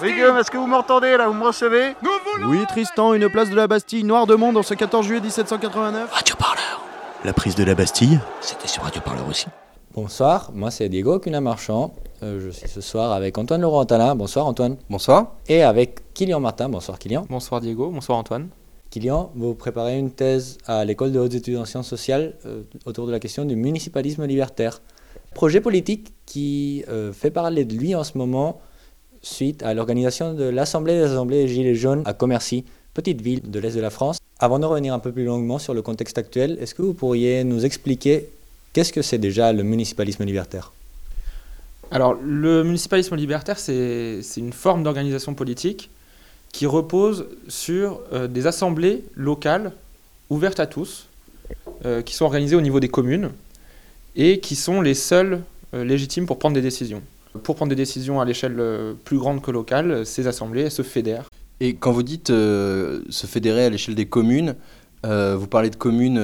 Oui, Guillaume, est-ce que vous m'entendez là Vous me recevez Oui, Tristan, une place de la Bastille, noir de monde en ce 14 juillet 1789. Radio Parleur. La prise de la Bastille C'était sur Radio Parleur aussi. Bonsoir, moi c'est Diego Cunha-Marchand. Euh, je suis ce soir avec Antoine Laurent-Talin. Bonsoir Antoine. Bonsoir. Et avec Kylian Martin. Bonsoir Kylian. Bonsoir Diego, bonsoir Antoine. Kylian, vous préparez une thèse à l'école de hautes études en sciences sociales euh, autour de la question du municipalisme libertaire. Projet politique qui euh, fait parler de lui en ce moment suite à l'organisation de l'Assemblée des Assemblées Gilets jaunes à Commercy, petite ville de l'Est de la France. Avant de revenir un peu plus longuement sur le contexte actuel, est-ce que vous pourriez nous expliquer qu'est-ce que c'est déjà le municipalisme libertaire? Alors, le municipalisme libertaire, c'est une forme d'organisation politique qui repose sur euh, des assemblées locales ouvertes à tous, euh, qui sont organisées au niveau des communes et qui sont les seules euh, légitimes pour prendre des décisions. Pour prendre des décisions à l'échelle plus grande que locale, ces assemblées se fédèrent. Et quand vous dites se fédérer à l'échelle des communes, vous parlez de communes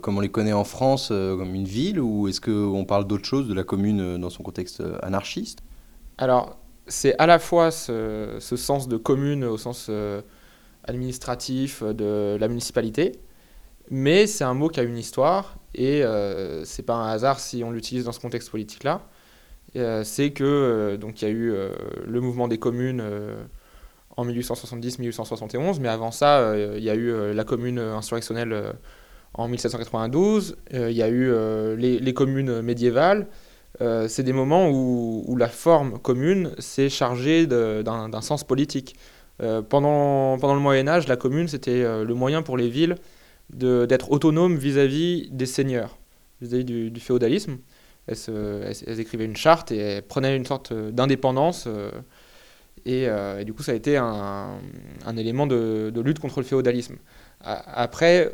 comme on les connaît en France, comme une ville, ou est-ce qu'on parle d'autre chose, de la commune dans son contexte anarchiste? Alors, c'est à la fois ce, sens de commune au sens euh, administratif de la municipalité, mais c'est un mot qui a une histoire et euh, c'est pas un hasard si on l'utilise dans ce contexte politique-là. Euh, c'est que donc il y a eu le mouvement des communes en 1870-1871, mais avant ça, il y a eu la commune insurrectionnelle en 1792, il y a eu les, communes médiévales, euh, c'est des moments où, la forme commune s'est chargée d'un sens politique. Euh, pendant, le Moyen Âge, la commune, c'était euh, le moyen pour les villes d'être autonomes vis-à-vis des seigneurs, vis-à-vis du, féodalisme. Elles, écrivaient une charte et prenaient une sorte d'indépendance. Et, du coup, ça a été un, élément de, lutte contre le féodalisme. Après,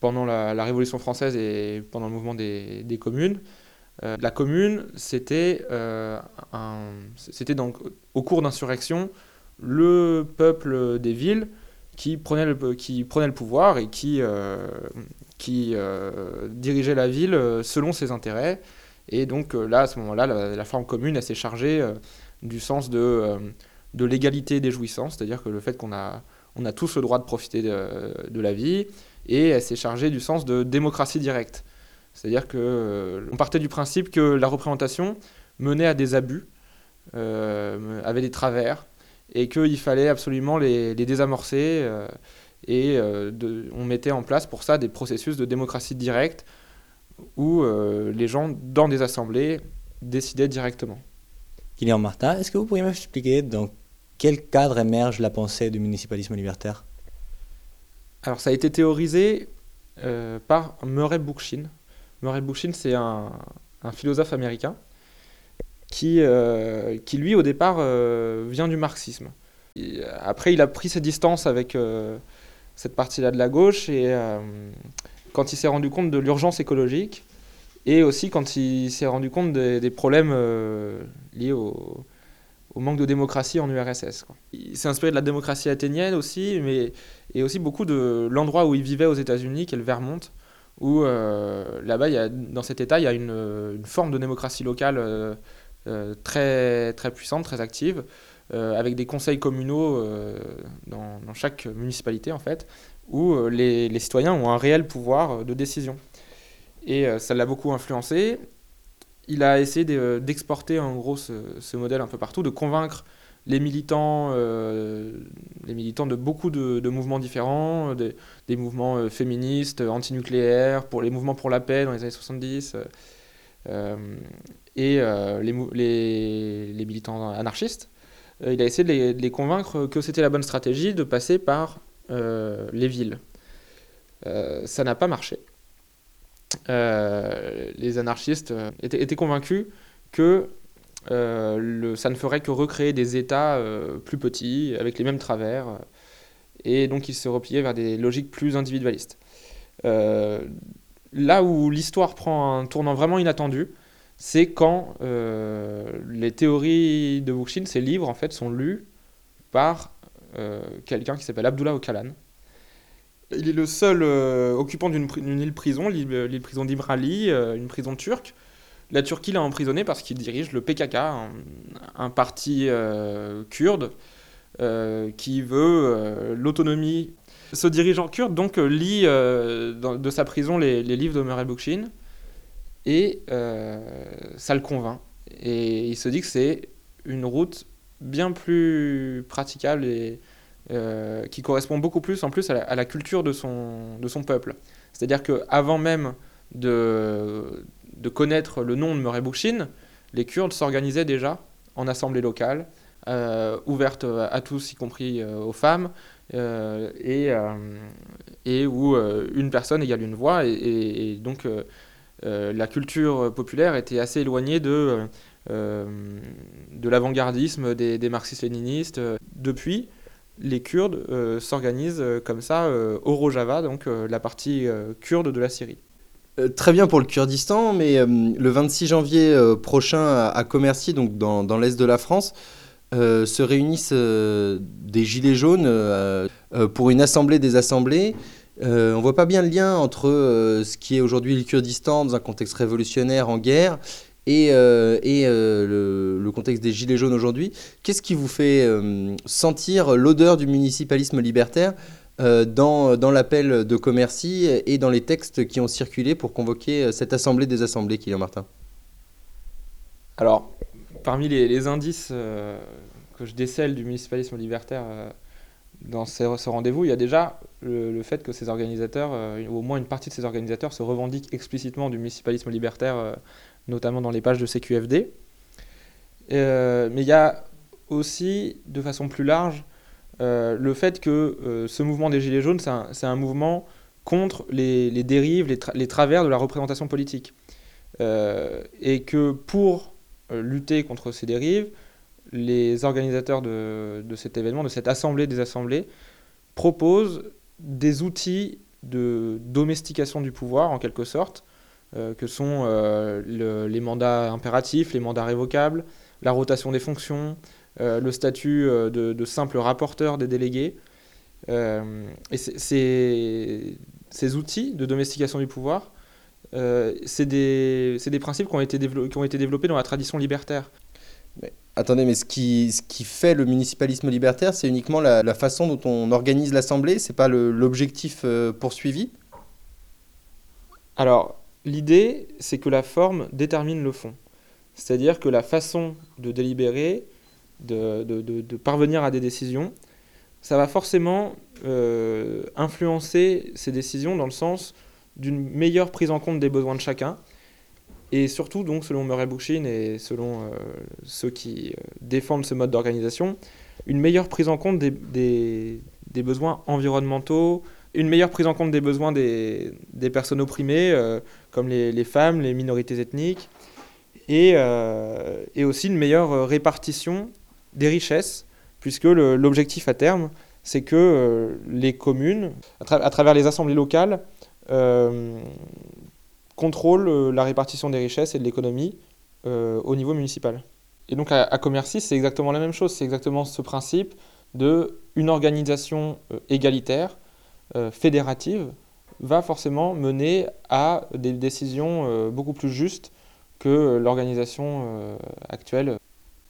pendant la, Révolution française et pendant le mouvement des communes, euh, la commune, c'était euh, au cours d'insurrection le peuple des villes qui prenait le, pouvoir et qui, euh, qui dirigeait la ville selon ses intérêts. Et donc là, à ce moment-là, la, forme commune, elle s'est chargée du sens de, de l'égalité des jouissances, c'est-à-dire que le fait qu'on a, on a tous le droit de profiter de, de la vie, et elle s'est chargée du sens de démocratie directe. C'est-à-dire qu'on euh, partait du principe que la représentation menait à des abus, euh, avait des travers, et qu'il fallait absolument les, désamorcer. Euh, et on mettait en place pour ça des processus de démocratie directe où les gens, dans des assemblées, décidaient directement. Kylian Martin, est-ce que vous pourriez m'expliquer dans quel cadre émerge la pensée du municipalisme libertaire? Alors ça a été théorisé par Murray Bookchin, Murray Bookchin, c'est un, philosophe américain qui, euh, qui lui, au départ, euh, vient du marxisme. après, il a pris ses distances avec euh, cette partie-là de la gauche, et quand il s'est rendu compte de l'urgence écologique, et aussi quand il s'est rendu compte des, problèmes liés au, manque de démocratie en URSS. Il s'est inspiré de la démocratie athénienne aussi, mais et aussi beaucoup de l'endroit où il vivait aux États-Unis, qui est le Vermont, où euh, là-bas, dans cet État, il y a une, forme de démocratie locale euh, euh, très, très puissante, très active, avec des conseils communaux dans, chaque municipalité, en fait, où les, citoyens ont un réel pouvoir de décision. Et ça l'a beaucoup influencé. Il a essayé d'exporter en gros ce, modèle un peu partout, de convaincre les militants, euh, les militants de beaucoup de, mouvements différents, des, mouvements euh, féministes, antinucléaires, pour les mouvements pour la paix dans les années 70, euh, et les, militants anarchistes. Il a essayé de les, convaincre que c'était la bonne stratégie de passer par les villes. ça n'a pas marché. les anarchistes étaient, convaincus que euh, ça ne ferait que recréer des États euh, plus petits, avec les mêmes travers, et donc ils se repliaient vers des logiques plus individualistes. Euh, là où l'histoire prend un tournant vraiment inattendu, c'est quand les théories de Bookchin, ces livres, en fait, sont lus par quelqu'un qui s'appelle Abdullah Öcalan. Il est le seul occupant d'une île prison, l'île prison d'Imrali, une prison turque, la Turquie l'a emprisonné parce qu'il dirige le PKK, un, parti euh, kurde euh, qui veut euh, l'autonomie. Ce dirigeant kurde donc euh, lit euh, de sa prison les, livres d'Omer el-Boukchin et euh, ça le convainc. Et il se dit que c'est une route bien plus praticable et euh, qui correspond beaucoup plus en plus à la, culture de son, de son peuple. C'est-à-dire qu'avant même de, de connaître le nom de Murray Bookchin, les Kurdes s'organisaient déjà en assemblée locale, euh, ouverte à tous, y compris euh, aux femmes, et, et où une personne égale une voix. Et, donc la culture populaire était assez éloignée de, euh, de l'avant-gardisme des, marxistes-léninistes. Depuis, les Kurdes euh, s'organisent euh, comme ça euh, au Rojava, donc euh, la partie euh, kurde de la Syrie. Euh, Très bien pour le Kurdistan, mais euh, le 26 janvier euh, prochain à, Commercy, donc dans, l'est de la France, euh, se réunissent euh, des Gilets jaunes euh, euh, pour une assemblée des assemblées. Euh, on voit pas bien le lien entre euh, ce qui est aujourd'hui le Kurdistan dans un contexte révolutionnaire en guerre et, euh, euh, le, contexte des Gilets jaunes aujourd'hui. Qu'est-ce qui vous fait sentir l'odeur du municipalisme libertaire dans, l'appel de Commercy et dans les textes qui ont circulé pour convoquer cette assemblée des assemblées, Kylian Martin? Alors, parmi les, les indices que je décèle du municipalisme libertaire dans ce rendez-vous, il y a déjà le, fait que ces organisateurs, euh, ou au moins une partie de ces organisateurs, se revendiquent explicitement du municipalisme libertaire, euh, notamment dans les pages de CQFD. Euh, mais il y a aussi, de façon plus large, euh, le fait que euh, ce mouvement des Gilets jaunes, c'est un, mouvement contre les, dérives, les, tra- les travers de la représentation politique. Euh, et que pour euh, lutter contre ces dérives, les organisateurs de, cet événement, de cette assemblée des assemblées, proposent des outils de domestication du pouvoir, en quelque sorte, euh, que sont euh, le- les mandats impératifs, les mandats révocables, la rotation des fonctions, euh, le statut de, simple rapporteur des délégués. Et ces outils de domestication du pouvoir, c'est des, principes qui ont été développés dans la tradition libertaire. Attendez, mais ce qui, ce qui fait le municipalisme libertaire, c'est uniquement la, façon dont on organise l'assemblée, c'est pas l'objectif euh, poursuivi? Alors, l'idée, c'est que la forme détermine le fond. C'est-à-dire que la façon de délibérer, de, de- de- de parvenir à des décisions, ça va forcément euh, influencer ces décisions dans le sens d'une meilleure prise en compte des besoins de chacun. Et surtout, donc, selon Murray Bookchin et selon euh, ceux qui euh, défendent ce mode d'organisation, une meilleure prise en compte des, des- besoins environnementaux, une meilleure prise en compte des besoins des, des personnes opprimées, euh, comme les, femmes, les minorités ethniques, et, et aussi une meilleure répartition des richesses, puisque l'objectif à terme, c'est que les communes, à travers les assemblées locales, contrôlent euh, la répartition des richesses et de l'économie euh, au niveau municipal. Et donc à, à Commercy, c'est exactement la même chose, c'est exactement ce principe de une organisation euh, égalitaire, fédérative, va forcément mener à des décisions beaucoup plus justes que l'organisation actuelle.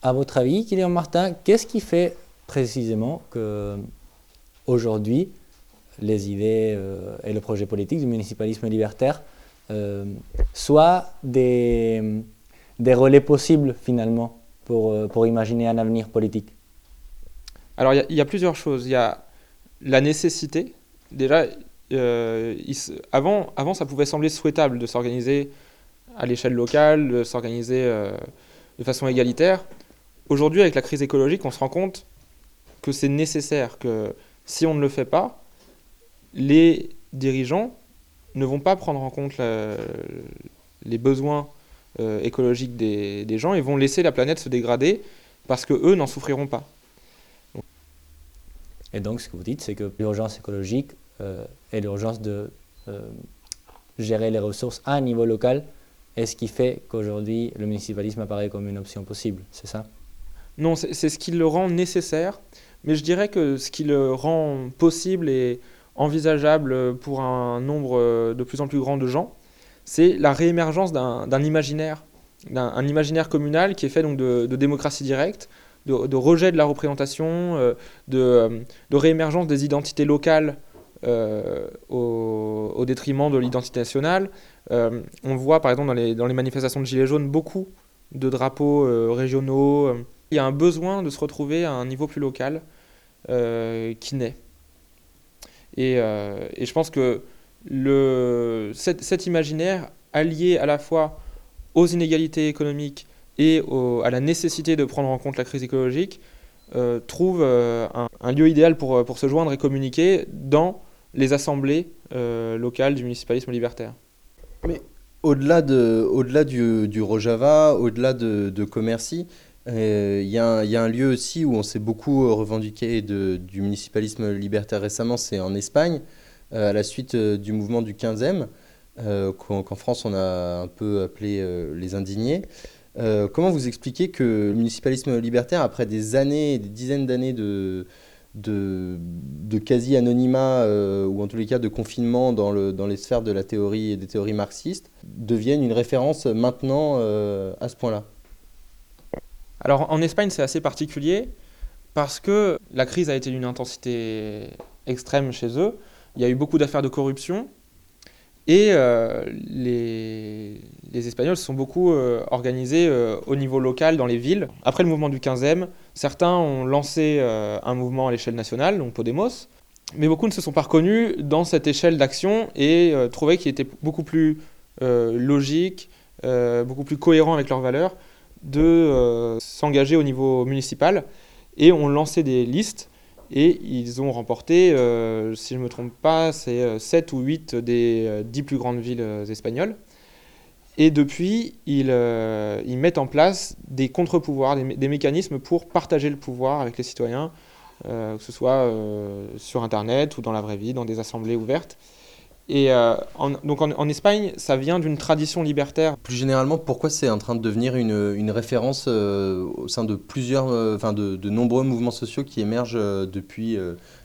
À votre avis, Kylian Martin, qu'est-ce qui fait précisément que aujourd'hui les idées et le projet politique du municipalisme libertaire euh, soient des, relais possibles finalement pour, euh, pour imaginer un avenir politique Alors il y a- plusieurs choses. Il y a la nécessité. Déjà, euh, avant, avant, ça pouvait sembler souhaitable de s'organiser à l'échelle locale, de s'organiser de façon égalitaire. Aujourd'hui, avec la crise écologique, on se rend compte que c'est nécessaire, que si on ne le fait pas, les dirigeants ne vont pas prendre en compte la- les besoins euh, écologiques des, des gens et vont laisser la planète se dégrader parce que eux n'en souffriront pas. Et donc, ce que vous dites, c'est que l'urgence écologique euh, et l'urgence de euh, gérer les ressources à un niveau local est ce qui fait qu'aujourd'hui, le municipalisme apparaît comme une option possible, c'est ça? Non, c'est c'est ce qui le rend nécessaire, mais je dirais que ce qui le rend possible et envisageable pour un nombre euh, de plus en plus grand de gens, c'est la réémergence d'un imaginaire d'un un imaginaire communal qui est fait donc de, démocratie directe, de, rejet de la représentation, euh, de, euh, de réémergence des identités locales au, détriment de l'identité nationale. On voit par exemple dans les, manifestations de Gilets jaunes beaucoup de drapeaux régionaux. Il y a un besoin de se retrouver à un niveau plus local qui naît. Et, euh, et je pense que le, cet, imaginaire allié à la fois aux inégalités économiques et au- à la nécessité de prendre en compte la crise écologique euh, trouve euh, un, lieu idéal pour, pour se joindre et communiquer dans les assemblées locales du municipalisme libertaire. Au-delà de, au-delà du, du Rojava, au-delà de, de Commercy, euh, il y, a un- il y a un lieu aussi où on s'est beaucoup revendiqué de- du municipalisme libertaire récemment, c'est en Espagne, euh, à la suite euh, du mouvement du 15e, euh, qu'en France on a un peu appelé euh, les indignés. Euh, comment vous expliquez que le municipalisme libertaire, après des années, des dizaines d'années de, quasi-anonymat, euh, ou en tous les cas de confinement dans, le, dans les sphères de la théorie et des théories marxistes, deviennent une référence maintenant euh, à ce point-là? Alors en Espagne, c'est assez particulier parce que la crise a été d'une intensité extrême chez eux. Il y a eu beaucoup d'affaires de corruption et euh, les, Espagnols se sont beaucoup euh, organisés euh, au niveau local dans les villes. Après le mouvement du 15e, certains ont lancé un mouvement à l'échelle nationale, donc Podemos, mais beaucoup ne se sont pas reconnus dans cette échelle d'action et trouvaient qu'il était beaucoup plus logique, beaucoup plus cohérent avec leurs valeurs de euh, s'engager au niveau municipal et ont lancé des listes et ils ont remporté, euh, si je ne me trompe pas, c'est euh, 7 ou 8 des euh, 10 plus grandes villes euh, espagnoles. Et depuis, ils, euh, mettent en place des contre-pouvoirs, des, mé- des mécanismes pour partager le pouvoir avec les citoyens, euh, que ce soit euh, sur Internet ou dans la vraie vie, dans des assemblées ouvertes. Et euh, en- donc en, en Espagne, ça vient d'une tradition libertaire Plus généralement, pourquoi c'est en train de devenir une, une référence euh, au sein de plusieurs, euh, enfin de, de nombreux mouvements sociaux qui émergent depuis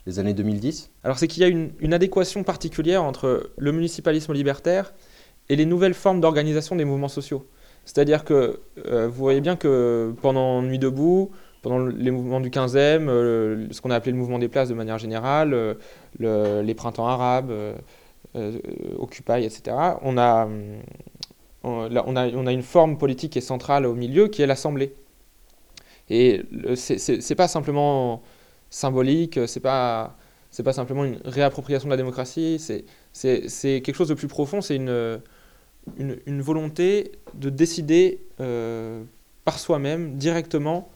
les années 2010 Alors c'est qu'il y a une, une adéquation particulière entre le municipalisme libertaire et les nouvelles formes d'organisation des mouvements sociaux. C'est-à-dire que vous voyez bien que pendant Nuit debout, pendant les mouvements du 15e, euh, ce qu'on a appelé le mouvement des places de manière générale, le- les printemps arabes, Occupy, etc., on a, hum, on, a, on a une forme politique qui est centrale au milieu, qui est l'Assemblée. Et c'est- pas simplement symbolique, c'est pas pas simplement une réappropriation de la démocratie, c'est quelque chose de plus profond, c'est une, une, une volonté de décider euh, par soi-même, directement.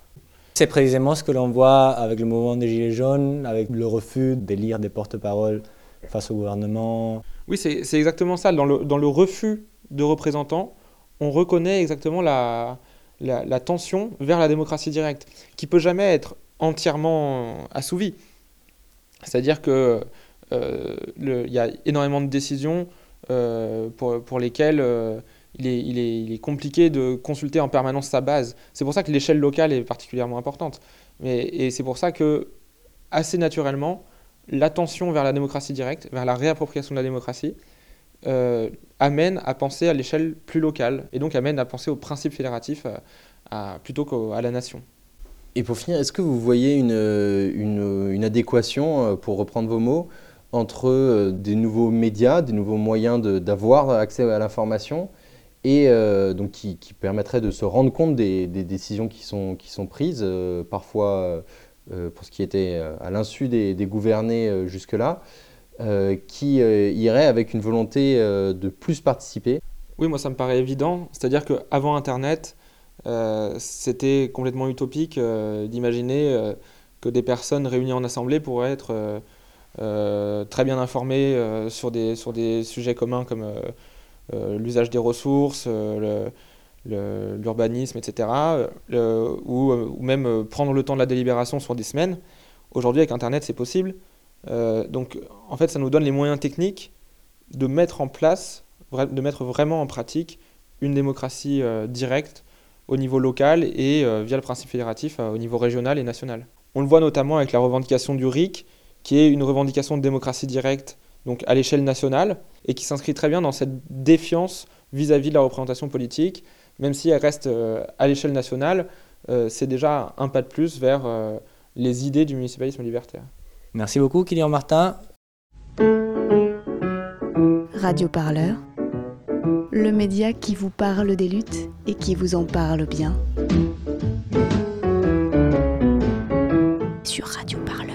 C'est précisément ce que l'on voit avec le mouvement des Gilets jaunes, avec le refus d'élire des porte-paroles face au gouvernement. Oui, c'est exactement ça. Dans le, dans le refus de représentants, on reconnaît exactement la, la, tension vers la démocratie directe, qui peut jamais être entièrement assouvie. C'est-à-dire que euh, y a énormément de décisions euh, pour, pour lesquelles euh, il, est, il, est, il est compliqué de consulter en permanence sa base. C'est pour ça que l'échelle locale est particulièrement importante. Mais, et c'est pour ça que, assez naturellement, l'attention vers la démocratie directe, vers la réappropriation de la démocratie, euh, amène à penser à l'échelle plus locale, et donc amène à penser au principe fédératif euh, à- plutôt qu'à la nation. Et pour finir, est-ce que vous voyez une, euh, une, adéquation, pour reprendre vos mots, entre des nouveaux médias, des nouveaux moyens d'avoir accès à l'information et donc qui, permettraient de se rendre compte des, décisions qui sont, qui sont prises, parfois pour ce qui était euh, à l'insu des, gouvernés euh, jusque-là, euh, qui euh, irait avec une volonté euh, de plus participer Oui, moi ça me paraît évident. C'est-à-dire qu'avant Internet, euh, c'était complètement utopique euh, d'imaginer euh, que des personnes réunies en assemblée pourraient être euh, euh, très bien informées euh, sur, des, sur des sujets communs comme euh, euh, l'usage des ressources, euh, l'urbanisme, etc. euh, ou, euh, ou même euh, prendre le temps de la délibération sur des semaines. Aujourd'hui, avec Internet, c'est possible. Euh, donc, en fait, ça nous donne les moyens techniques de mettre en place, de mettre vraiment en pratique une démocratie euh, directe au niveau local et euh, via le principe fédératif euh, au niveau régional et national. On le voit notamment avec la revendication du RIC, qui est une revendication de démocratie directe donc à l'échelle nationale et qui s'inscrit très bien dans cette défiance vis-à-vis de la représentation politique, même si elle reste euh, à l'échelle nationale, euh, c'est déjà un pas de plus vers euh, les idées du municipalisme libertaire. Merci beaucoup, Kylian Martin. Radio Parleur, le média qui vous parle des luttes et qui vous en parle bien. Sur Radio Parleur.